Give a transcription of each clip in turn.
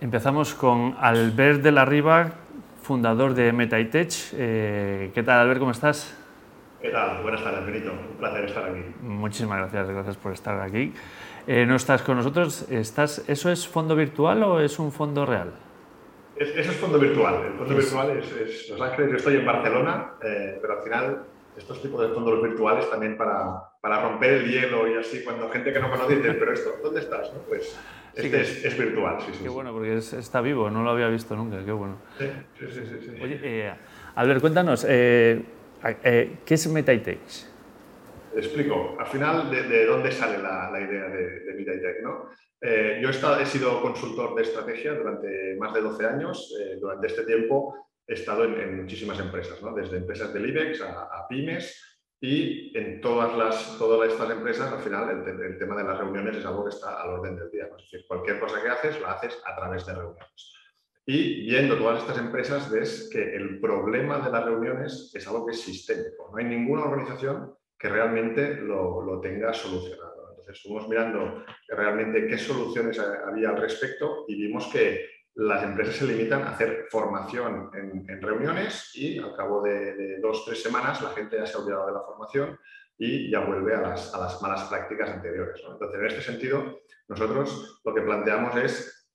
Empezamos con Albert de la Riva, fundador de MetaItech. Eh, ¿Qué tal, Albert? ¿Cómo estás? ¿Qué tal? Buenas tardes, Benito. Un placer estar aquí. Muchísimas gracias, gracias por estar aquí. Eh, no estás con nosotros. Estás, ¿Eso es fondo virtual o es un fondo real? eso es fondo virtual. El fondo virtual es, Los Ángeles. Yo estoy en Barcelona, eh, pero al final estos tipos de fondos virtuales también para, para, romper el hielo y así, cuando gente que no conoce dice, pero esto, ¿dónde estás? Pues este es, virtual, sí, sí. Qué bueno, porque está vivo, no lo había visto nunca, qué bueno. Sí, sí, sí. sí, Oye, eh, Albert, cuéntanos, eh, eh, ¿qué es MetaItex? explico. Al final, ¿de, dónde sale la, la idea de, de MetaItech? ¿no? yo he, estado, he, sido consultor de estrategia durante más de 12 años. durante este tiempo he estado en, muchísimas empresas, ¿no? desde empresas del IBEX a, pymes y en todas, las, todas estas empresas, al final, el, tema de las reuniones es algo que está al orden del día. Es decir, cualquier cosa que haces, la haces a través de reuniones. Y viendo todas estas empresas, ves que el problema de las reuniones es algo que es sistémico. No hay ninguna organización que realmente lo, lo tenga solucionado. Entonces, fuimos mirando realmente qué soluciones había al respecto y vimos que las empresas se limitan a hacer formación en, reuniones y al cabo de, dos, tres semanas la gente ya se ha olvidado de la formación y ya vuelve a las, a las malas prácticas anteriores. Entonces, en este sentido, nosotros lo que planteamos es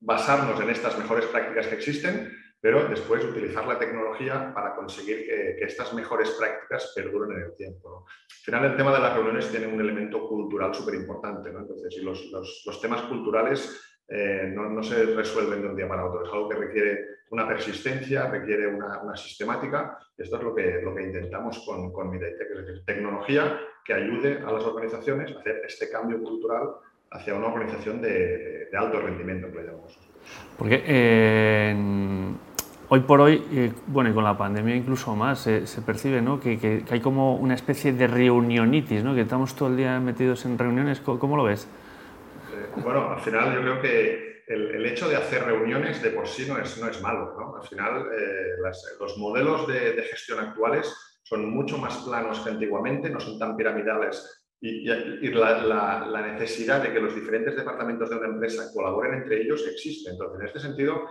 basarnos en estas mejores prácticas que existen, pero después utilizar la tecnología para conseguir que, estas mejores prácticas perduren en el tiempo. Al final, el tema de las reuniones tiene un elemento cultural súper importante. Entonces, y los, los temas culturales eh, no, se resuelven de un día para otro. Es algo que requiere una persistencia, requiere una, sistemática. Esto es lo que, lo que intentamos con, con es decir, tecnología que ayude a las organizaciones a hacer este cambio cultural hacia una organización de, alto rendimiento, que le llamamos. Porque eh, hoy por hoy, eh, bueno, y con la pandemia incluso más, se percibe ¿no? que, que, hay como una especie de reunionitis, ¿no? que estamos todo el día metidos en reuniones. ¿Cómo lo ves? Bueno, al final yo creo que el, hecho de hacer reuniones de por sí no es, no es malo. ¿no? Al final, eh, los modelos de, gestión actuales son mucho más planos que antiguamente, no son tan piramidales y, la, necesidad de que los diferentes departamentos de una empresa colaboren entre ellos existe. Entonces, en este sentido,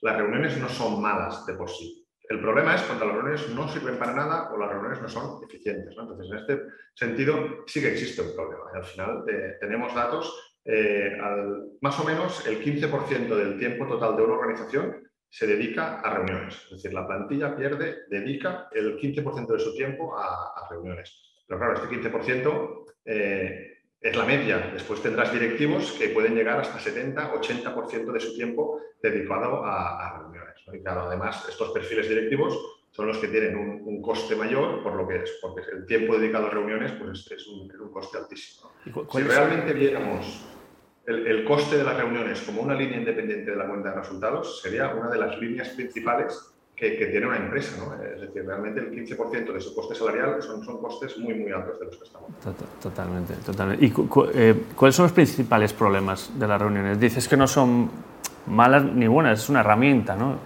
las reuniones no son malas de por sí. El problema es cuando las reuniones no sirven para nada o las reuniones no son eficientes. Entonces, en este sentido, sí que existe un problema. Al final eh, tenemos datos eh, más o menos el 15% del tiempo total de una organización se dedica a reuniones. Es decir, la plantilla pierde, dedica el 15% de su tiempo a, reuniones. Pero claro, este 15% eh, es la media. Después tendrás directivos que pueden llegar hasta 70, 80% de su tiempo dedicado a, reuniones. Y claro, además, estos perfiles directivos son los que tienen un, coste mayor, por lo que es, porque el tiempo dedicado a reuniones pues es, un, coste altísimo. Si realmente viéramos el, coste de las reuniones como una línea independiente de la cuenta de resultados, sería una de las líneas principales que, tiene una empresa. ¿no? Es decir, realmente el 15% de su coste salarial son, son costes muy, muy altos de los que estamos. Totalmente, totalmente. ¿Y eh, cuáles son los principales problemas de las reuniones? Dices que no son malas ni buenas, es una herramienta, ¿no?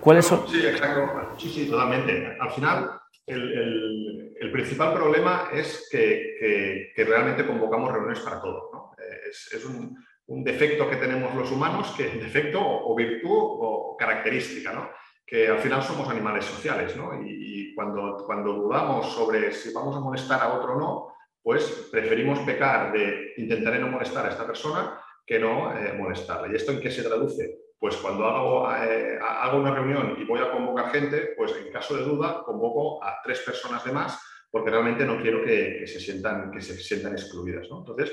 ¿Cuáles son? Sí, exacto. Sí, sí, totalmente. Al final, el, el, principal problema es que, que, realmente convocamos reuniones para todo. Es, un, defecto que tenemos los humanos, que defecto o, virtud o característica, ¿no? que al final somos animales sociales. ¿no? Y, cuando, cuando dudamos sobre si vamos a molestar a otro o no, pues preferimos pecar de intentar no molestar a esta persona que no eh, molestarla. ¿Y esto en qué se traduce? pues cuando hago, eh, hago, una reunión y voy a convocar gente, pues en caso de duda convoco a tres personas de más porque realmente no quiero que, se, sientan, que se sientan excluidas. Entonces,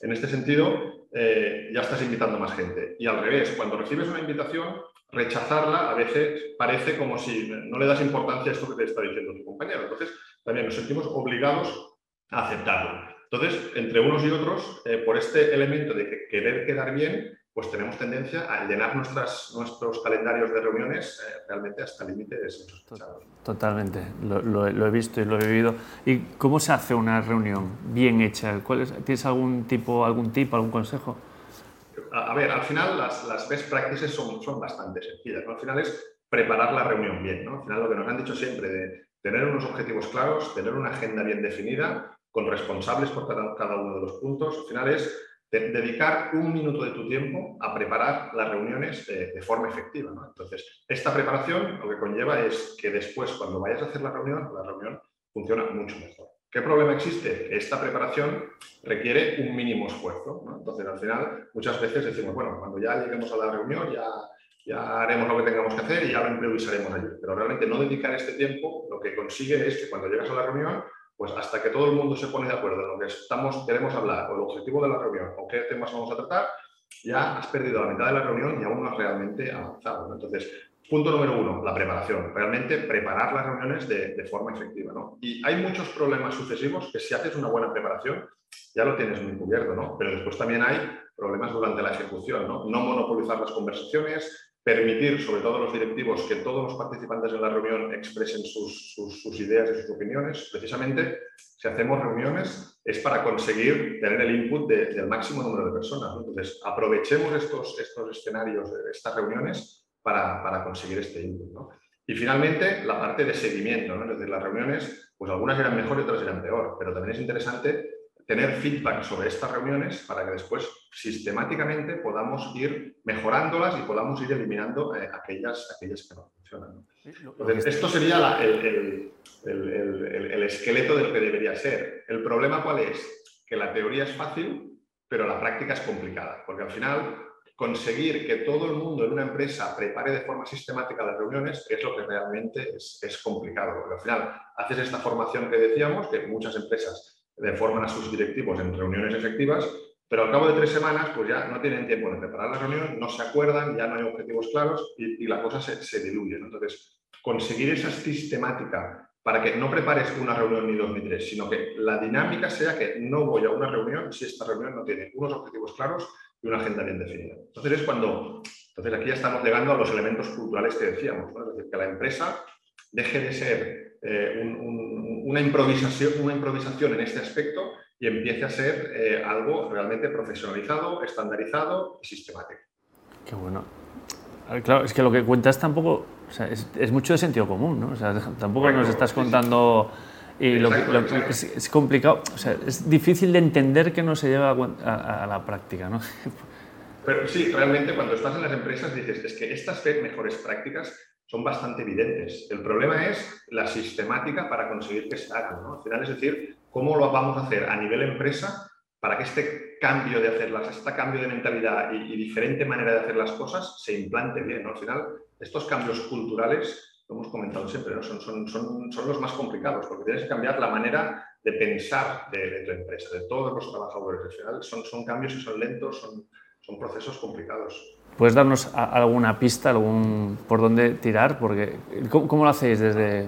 en este sentido, eh, ya estás invitando más gente. Y al revés, cuando recibes una invitación, rechazarla a veces parece como si no le das importancia a esto que te está diciendo tu compañero. Entonces, también nos sentimos obligados a aceptarlo. Entonces, entre unos y otros, eh, por este elemento de querer quedar bien, pues tenemos tendencia a llenar nuestras, nuestros calendarios de reuniones eh, realmente hasta límites Totalmente, lo, he visto y lo he vivido. ¿Y cómo se hace una reunión bien hecha? ¿Tienes algún tipo, algún tip, algún consejo? A, ver, al final las, las, best practices son, son bastante sencillas. Al final es preparar la reunión bien. ¿no? Al final lo que nos han dicho siempre de tener unos objetivos claros, tener una agenda bien definida, con responsables por cada, uno de los puntos. Al final es dedicar un minuto de tu tiempo a preparar las reuniones de, forma efectiva. Entonces, esta preparación lo que conlleva es que después, cuando vayas a hacer la reunión, la reunión funciona mucho mejor. ¿Qué problema existe? Esta preparación requiere un mínimo esfuerzo. Entonces, al final, muchas veces decimos, bueno, cuando ya lleguemos a la reunión, ya, ya haremos lo que tengamos que hacer y ya lo improvisaremos allí. Pero realmente no dedicar este tiempo lo que consigue es que cuando llegas a la reunión pues hasta que todo el mundo se pone de acuerdo en lo que estamos, queremos hablar o el objetivo de la reunión o qué temas vamos a tratar, ya has perdido la mitad de la reunión y aún no has realmente avanzado. Entonces, punto número uno, la preparación. Realmente preparar las reuniones de, forma efectiva. Y hay muchos problemas sucesivos que si haces una buena preparación ya lo tienes muy cubierto, ¿no? pero después también hay problemas durante la ejecución. No, no monopolizar las conversaciones, permitir, sobre todo los directivos, que todos los participantes en la reunión expresen sus, ideas y sus opiniones. Precisamente, si hacemos reuniones, es para conseguir tener el input del máximo número de personas. Entonces, aprovechemos estos, estos escenarios, estas reuniones, para, conseguir este input. Y finalmente, la parte de seguimiento. ¿no? Es decir, las reuniones, pues algunas eran mejor y otras eran peor, pero también es interesante tener feedback sobre estas reuniones para que después sistemáticamente podamos ir mejorándolas y podamos ir eliminando eh, aquellas, aquellas que no funcionan. esto sería el, el, esqueleto de lo que debería ser. El problema cuál es? Que la teoría es fácil, pero la práctica es complicada, porque al final conseguir que todo el mundo en una empresa prepare de forma sistemática las reuniones es lo que realmente es, es complicado, porque al final haces esta formación que decíamos, que muchas empresas forman a sus directivos en reuniones efectivas, pero al cabo de tres semanas pues ya no tienen tiempo de preparar la reunión, no se acuerdan, ya no hay objetivos claros y, la cosa se, diluye. Entonces, conseguir esa sistemática para que no prepares una reunión ni dos ni tres, sino que la dinámica sea que no voy a una reunión si esta reunión no tiene unos objetivos claros y una agenda bien definida. Entonces es cuando, entonces aquí ya estamos llegando a los elementos culturales que decíamos, es decir, que la empresa deje de ser eh, una, improvisación, una improvisación en este aspecto y empiece a ser eh, algo realmente profesionalizado, estandarizado y sistemático. Qué bueno. Claro, es que lo que cuentas tampoco, es, mucho de sentido común, ¿no? O sea, tampoco nos estás contando... Y lo, es, complicado, o sea, es difícil de entender que no se lleva a, a, la práctica, ¿no? Pero sí, realmente cuando estás en las empresas dices, es que estas mejores prácticas son bastante evidentes. El problema es la sistemática para conseguir que se hagan. Al final es decir, cómo lo vamos a hacer a nivel empresa para que este cambio de hacerlas, este cambio de mentalidad y, diferente manera de hacer las cosas se implante bien. Al final, estos cambios culturales, lo hemos comentado siempre, son, los más complicados porque tienes que cambiar la manera de pensar de, tu empresa, de todos los trabajadores. Al final, son, cambios que son lentos, son procesos complicados. ¿Puedes darnos alguna pista, algún por dónde tirar? Porque, ¿cómo, lo hacéis desde...?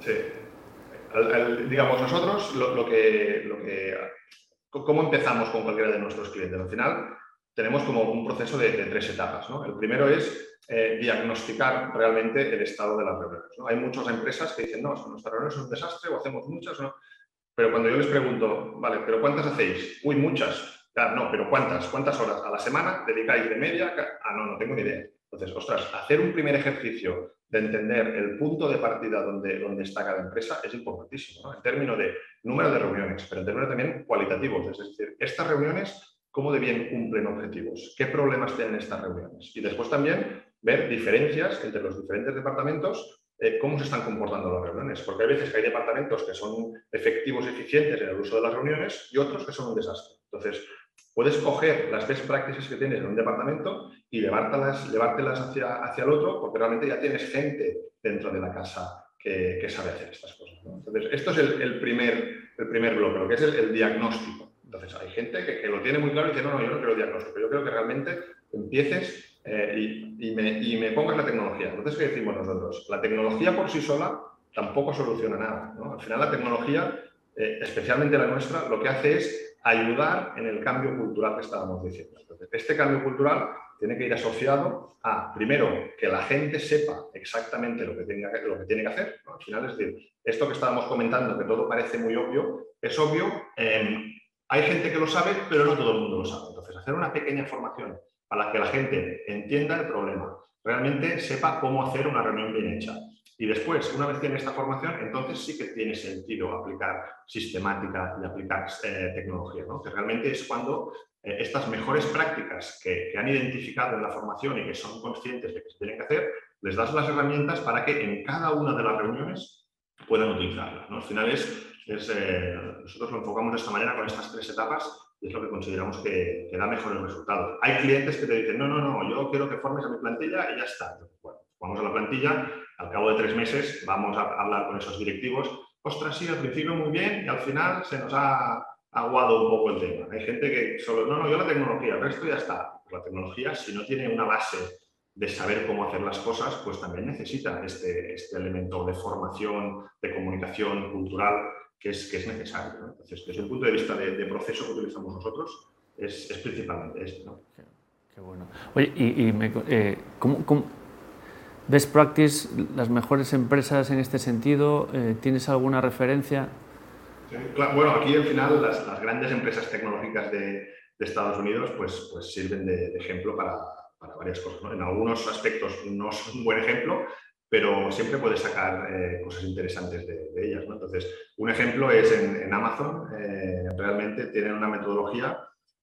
Sí. digamos, nosotros lo, que, lo que... ¿Cómo empezamos con cualquiera de nuestros clientes? Al final tenemos como un proceso de, tres etapas. ¿no? El primero es eh, diagnosticar realmente el estado de las reuniones. Hay muchas empresas que dicen, no, nuestras reuniones son un desastre o hacemos muchas, ¿no? Pero cuando yo les pregunto, vale, ¿pero cuántas hacéis? Uy, muchas. Claro, no, pero ¿cuántas? ¿Cuántas horas a la semana dedicáis de media? Ah, no, no tengo ni idea. Entonces, ostras, hacer un primer ejercicio de entender el punto de partida donde, donde está cada empresa es importantísimo, ¿no? En términos de número de reuniones, pero en términos también cualitativos. Es decir, estas reuniones, ¿cómo de bien cumplen objetivos? ¿Qué problemas tienen estas reuniones? Y después también ver diferencias entre los diferentes departamentos eh, cómo se están comportando las reuniones, porque hay veces que hay departamentos que son efectivos y eficientes en el uso de las reuniones y otros que son un desastre. Entonces, Puedes coger las best practices que tienes en un departamento y llevártelas, llevártelas hacia, hacia el otro, porque realmente ya tienes gente dentro de la casa que, sabe hacer estas cosas. Entonces, esto es el, primer, el primer bloque, lo que es el, diagnóstico. Entonces, hay gente que, lo tiene muy claro y dice, no, no, yo no quiero diagnóstico, yo creo que realmente empieces eh, y, me, y, me, pongas la tecnología. Entonces, ¿qué decimos nosotros? La tecnología por sí sola tampoco soluciona nada. Al final, la tecnología, eh, especialmente la nuestra, lo que hace es ayudar en el cambio cultural que estábamos diciendo. Entonces, este cambio cultural tiene que ir asociado a, primero, que la gente sepa exactamente lo que, tenga, lo que tiene que hacer. Al final, es decir, esto que estábamos comentando, que todo parece muy obvio, es obvio. hay gente que lo sabe, pero no todo el mundo lo sabe. Entonces, hacer una pequeña formación para que la gente entienda el problema, realmente sepa cómo hacer una reunión bien hecha, Y después, una vez tiene esta formación, entonces sí que tiene sentido aplicar sistemática y aplicar eh, tecnología, ¿no? que realmente es cuando eh, estas mejores prácticas que, que, han identificado en la formación y que son conscientes de que se tienen que hacer, les das las herramientas para que en cada una de las reuniones puedan utilizarlas. ¿no? Al final es, eh, nosotros lo enfocamos de esta manera con estas tres etapas y es lo que consideramos que, da mejores resultados. Hay clientes que te dicen, no, no, no, yo quiero que formes a mi plantilla y ya está. Vamos a la plantilla, al cabo de tres meses vamos a hablar con esos directivos. Ostras, sí, al principio muy bien y al final se nos ha aguado un poco el tema. Hay gente que solo, no, no, yo la tecnología, el resto ya está. La tecnología, si no tiene una base de saber cómo hacer las cosas, pues también necesita este, este elemento de formación, de comunicación cultural que es, que es necesario. Entonces, desde el punto de vista de, proceso que utilizamos nosotros, es, es principalmente esto. Qué, bueno. Oye, y, eh, ¿cómo, best practice, las mejores empresas en este sentido, eh, ¿tienes alguna referencia? bueno, aquí al final las, las grandes empresas tecnológicas de, de, Estados Unidos pues, pues sirven de, ejemplo para, para varias cosas. En algunos aspectos no son un buen ejemplo, pero siempre puedes sacar eh, cosas interesantes de, ellas. Entonces, un ejemplo es en, Amazon, eh, realmente tienen una metodología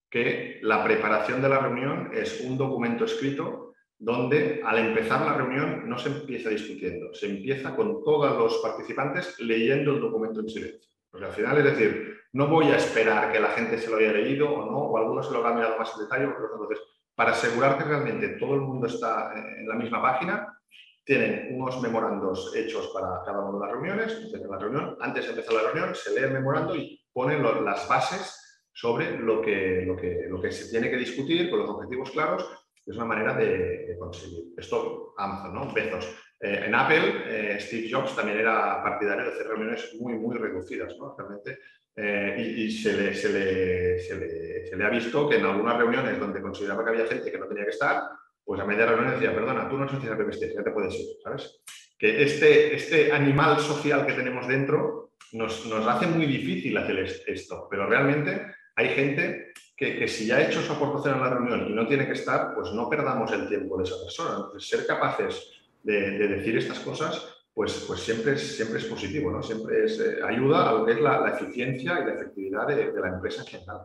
que la preparación de la reunión es un documento escrito donde al empezar la reunión no se empieza discutiendo, se empieza con todos los participantes leyendo el documento en silencio. Porque al final es decir, no voy a esperar que la gente se lo haya leído o no, o algunos se lo habrán mirado más en detalle. Entonces, para asegurar que realmente todo el mundo está en la misma página, tienen unos memorandos hechos para cada una de las reuniones. la reunión, antes de empezar la reunión, se lee el memorando y ponen las bases sobre lo que, lo, que, lo que se tiene que discutir con los objetivos claros. Es una manera de, conseguir. Esto, Amazon, ¿no? Bezos. Eh, en Apple, eh, Steve Jobs también era partidario de hacer reuniones muy, muy reducidas, ¿no? Realmente. Eh, y, se, le, se, le, se, le, ha visto que en algunas reuniones donde consideraba que había gente que no tenía que estar, pues a media reunión decía, perdona, tú no necesitas que estés, ya te puedes ir, ¿sabes? Que este, este animal social que tenemos dentro nos, nos hace muy difícil hacer esto, pero realmente hay gente que, que, si ya ha hecho su aportación en la reunión y no tiene que estar, pues no perdamos el tiempo de esa persona. Entonces, ser capaces de, de decir estas cosas, pues, pues siempre, es, siempre es positivo, ¿no? Siempre es, eh, ayuda a lo que es la, la, eficiencia y la efectividad de, de la empresa en general.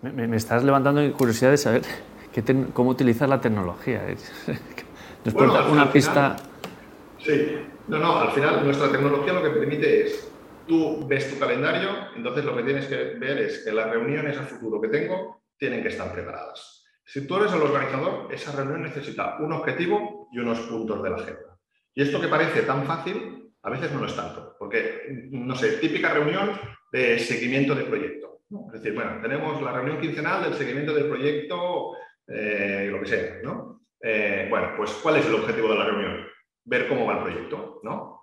Me, me, estás levantando curiosidad de saber cómo utilizar la tecnología. Después una pista. sí, no, no, al final nuestra tecnología lo que permite es, tú ves tu calendario, entonces lo que tienes que ver es que las reuniones a futuro que tengo tienen que estar preparadas. Si tú eres el organizador, esa reunión necesita un objetivo y unos puntos de la agenda. Y esto que parece tan fácil, a veces no lo es tanto, porque, no sé, típica reunión de seguimiento de proyecto. Es decir, bueno, tenemos la reunión quincenal del seguimiento del proyecto eh, lo que sea, ¿no? Eh, bueno, pues ¿cuál es el objetivo de la reunión? Ver cómo va el proyecto, ¿no?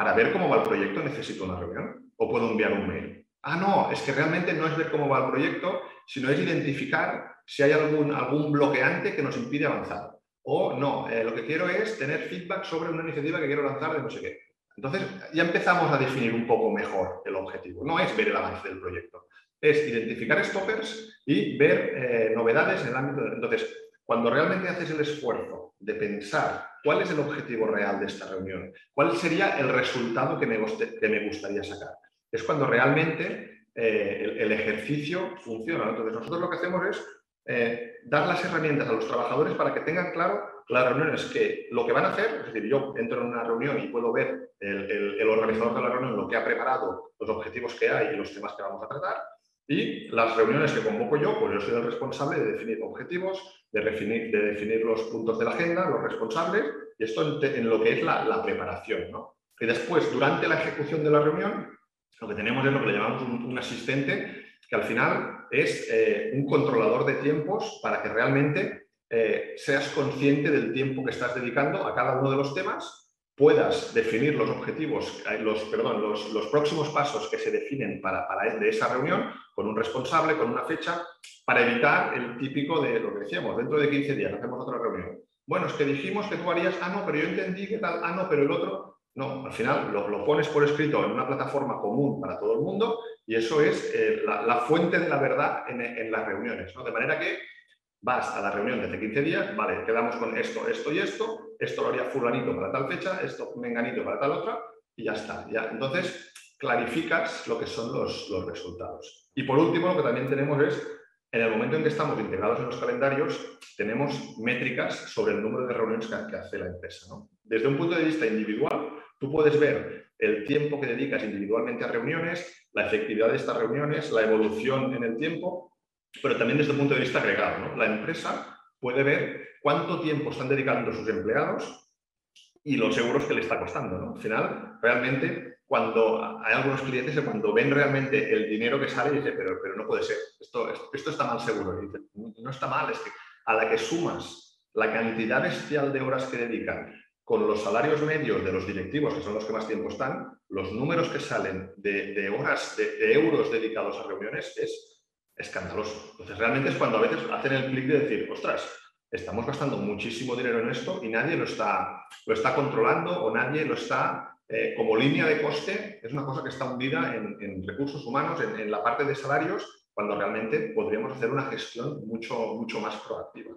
Para ver cómo va el proyecto necesito una reunión o puedo enviar un mail. Ah, no, es que realmente no es ver cómo va el proyecto, sino es identificar si hay algún, algún bloqueante que nos impide avanzar. O no, eh, lo que quiero es tener feedback sobre una iniciativa que quiero lanzar de no sé qué. Entonces ya empezamos a definir un poco mejor el objetivo. No es ver el avance del proyecto, es identificar stoppers y ver eh, novedades en el ámbito de... Entonces, cuando realmente haces el esfuerzo de pensar cuál es el objetivo real de esta reunión, cuál sería el resultado que me, gustaría sacar, es cuando realmente eh, el, ejercicio funciona. Entonces, nosotros lo que hacemos es eh, dar las herramientas a los trabajadores para que tengan claro las reuniones que lo que van a hacer, es decir, yo entro en una reunión y puedo ver el organizador de la reunión lo que ha preparado, los objetivos que hay y los temas que vamos a tratar, y las reuniones que convoco yo, pues yo soy el responsable de definir objetivos, de definir, de definir los puntos de la agenda, los responsables, y esto en, lo que es la, preparación. Y después, durante la ejecución de la reunión, lo que tenemos es lo que le llamamos un, asistente, que al final es eh, un controlador de tiempos para que realmente eh, seas consciente del tiempo que estás dedicando a cada uno de los temas puedas definir los objetivos, eh, los, perdón, los, los próximos pasos que se definen para, para de esa reunión con un responsable, con una fecha, para evitar el típico de lo que decíamos, dentro de 15 días hacemos otra reunión. Bueno, es que dijimos que tú harías, ah, no, pero yo entendí que tal, ah, no, pero el otro, no, al final lo, lo pones por escrito en una plataforma común para todo el mundo y eso es eh, la, la, fuente de la verdad en, en las reuniones, ¿no? De manera que vas a la reunión de hace 15 días, vale, quedamos con esto, esto y esto, esto lo haría fulanito para tal fecha, esto menganito para tal otra, y ya está. Ya. Entonces, clarificas lo que son los, los resultados. Y por último, lo que también tenemos es en el momento en que estamos integrados en los calendarios, tenemos métricas sobre el número de reuniones que, hace la empresa. Desde un punto de vista individual, tú puedes ver el tiempo que dedicas individualmente a reuniones, la efectividad de estas reuniones, la evolución en el tiempo, pero también desde un punto de vista agregado. La empresa puede ver cuánto tiempo están dedicando sus empleados y los euros que le está costando. Al final, realmente, cuando hay algunos clientes que cuando ven realmente el dinero que sale, dicen, pero, pero no puede ser, esto, esto está mal seguro. no está mal, es que a la que sumas la cantidad bestial de horas que dedican con los salarios medios de los directivos, que son los que más tiempo están, los números que salen de, horas, de, euros dedicados a reuniones es escandaloso. Entonces, realmente es cuando a veces hacen el clic de decir, ostras, estamos gastando muchísimo dinero en esto y nadie lo está, lo está controlando o nadie lo está eh, como línea de coste es una cosa que está hundida en, recursos humanos, en, la parte de salarios, cuando realmente podríamos hacer una gestión mucho, mucho más proactiva.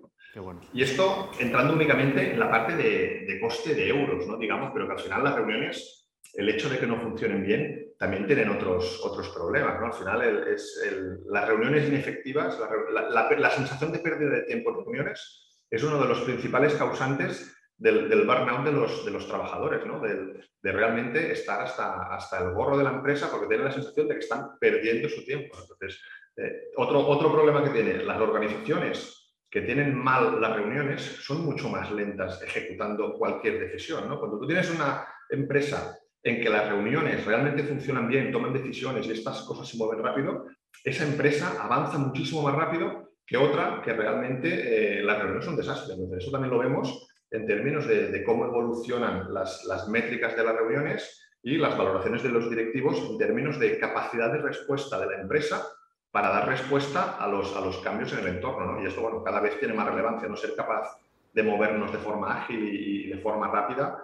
Y esto entrando únicamente en la parte de, coste de euros, ¿no? digamos, pero que al final las reuniones, el hecho de que no funcionen bien, también tienen otros, otros problemas. ¿no? Al final es las reuniones inefectivas, la, sensación de pérdida de tiempo en reuniones es uno de los principales causantes del, del burnout de los, de los trabajadores, ¿no? de, realmente estar hasta, hasta el gorro de la empresa porque tienen la sensación de que están perdiendo su tiempo. Entonces, eh, otro, otro problema que tienen las organizaciones que tienen mal las reuniones son mucho más lentas ejecutando cualquier decisión. ¿no? Cuando tú tienes una empresa en que las reuniones realmente funcionan bien, toman decisiones y estas cosas se mueven rápido, esa empresa avanza muchísimo más rápido que otra que realmente eh, las reuniones son un desastre. Entonces, eso también lo vemos en términos de, cómo evolucionan las, métricas de las reuniones y las valoraciones de los directivos en términos de capacidad de respuesta de la empresa para dar respuesta a los, a los cambios en el entorno. Y esto, bueno, cada vez tiene más relevancia, no ser capaz de movernos de forma ágil y, de forma rápida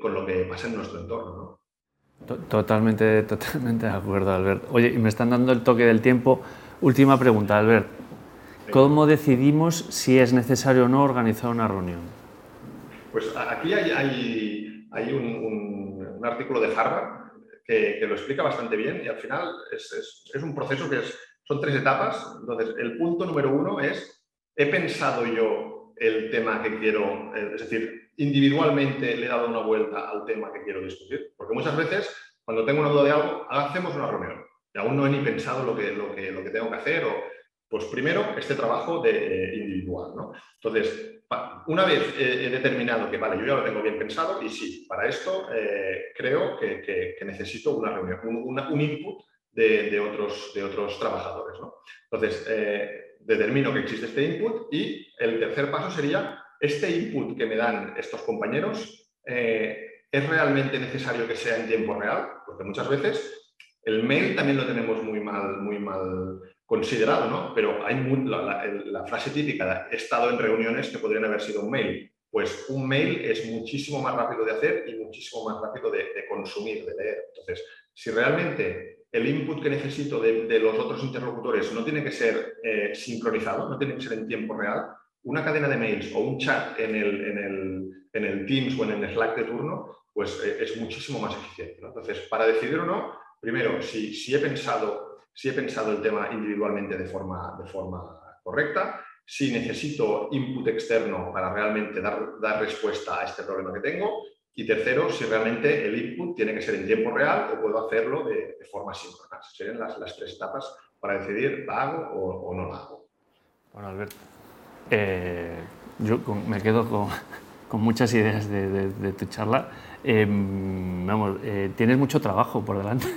con lo que pasa en nuestro entorno. Totalmente, totalmente de acuerdo, Albert. Oye, y me están dando el toque del tiempo. Última pregunta, Albert. ¿Cómo decidimos si es necesario o no organizar una reunión? Pues aquí hay, hay, un, artículo de Harvard que, lo explica bastante bien y al final es, un proceso que es, son tres etapas. Entonces, el punto número uno es, he pensado yo el tema que quiero, eh, es decir, individualmente le he dado una vuelta al tema que quiero discutir. Porque muchas veces, cuando tengo una duda de algo, hacemos una reunión y aún no he ni pensado lo que, lo que, tengo que hacer o, pues primero, este trabajo de, eh, individual. ¿no? Entonces, una vez he determinado que, vale, yo ya lo tengo bien pensado y sí, para esto eh, creo que, necesito una reunión, un, input de, otros, de otros trabajadores. Entonces, eh, determino que existe este input y el tercer paso sería, este input que me dan estos compañeros, eh, ¿es realmente necesario que sea en tiempo real? Porque muchas veces el mail también lo tenemos muy mal, muy mal considerado, ¿no? Pero hay la, frase típica he estado en reuniones que podrían haber sido un mail. Pues un mail es muchísimo más rápido de hacer y muchísimo más rápido de, consumir, de leer. Entonces, si realmente el input que necesito de, los otros interlocutores no tiene que ser eh, sincronizado, no tiene que ser en tiempo real, una cadena de mails o un chat en el, en el, en el Teams o en el Slack de turno, pues eh, es muchísimo más eficiente. Entonces, para decidir o no, primero, si, si he pensado si he pensado el tema individualmente de forma, de forma correcta, si necesito input externo para realmente dar, dar respuesta a este problema que tengo y tercero, si realmente el input tiene que ser en tiempo real o puedo hacerlo de, forma síncrona. Serían las, las, tres etapas para decidir la hago o, no la hago. Bueno, Alberto, eh, yo me quedo con, con muchas ideas de, de, tu charla. Em, vamos, eh, tienes mucho trabajo por delante.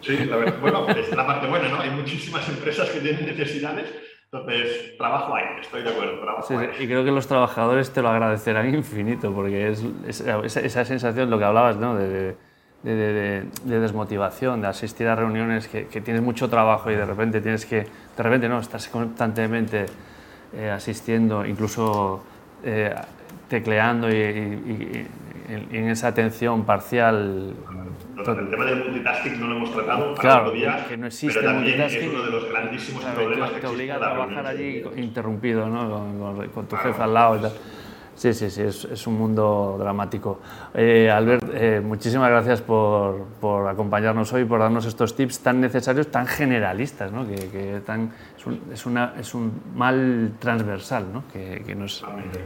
Sí, la verdad, bueno, es la parte buena, ¿no? Hay muchísimas empresas que tienen necesidades, entonces trabajo hay, estoy de acuerdo, trabajo sí, Y creo que los trabajadores te lo agradecerán infinito, porque es, esa sensación, lo que hablabas, ¿no? De, de, desmotivación, de asistir a reuniones que, que, tienes mucho trabajo y de repente tienes que, de repente no, estás constantemente eh, asistiendo, incluso eh, tecleando y, en, esa atención parcial. el tema del multitasking no lo hemos tratado claro, día, que no existe pero también es uno de los grandísimos problemas te, que te obliga a trabajar allí interrumpido, ¿no? con, tu jefe al lado y tal. Sí, sí, sí, es, es un mundo dramático. Eh, Albert, eh, muchísimas gracias por, por, acompañarnos hoy, por darnos estos tips tan necesarios, tan generalistas, ¿no? que, que tan, es, un, es, una, es, un, mal transversal ¿no? que, que nos, Totalmente.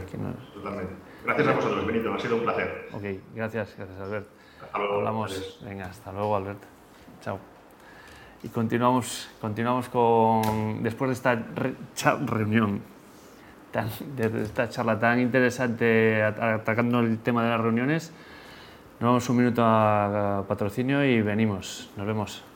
Totalmente. Gracias a vosotros, Benito, ha sido un placer. Ok, gracias, gracias Albert. Hasta luego. Hablamos. Venga, hasta luego, Albert. Chao. Y continuamos, continuamos con, después de esta re, reunión de esta charla tan interesante atacando el tema de las reuniones. Nos vamos un minuto a patrocinio y venimos. Nos vemos.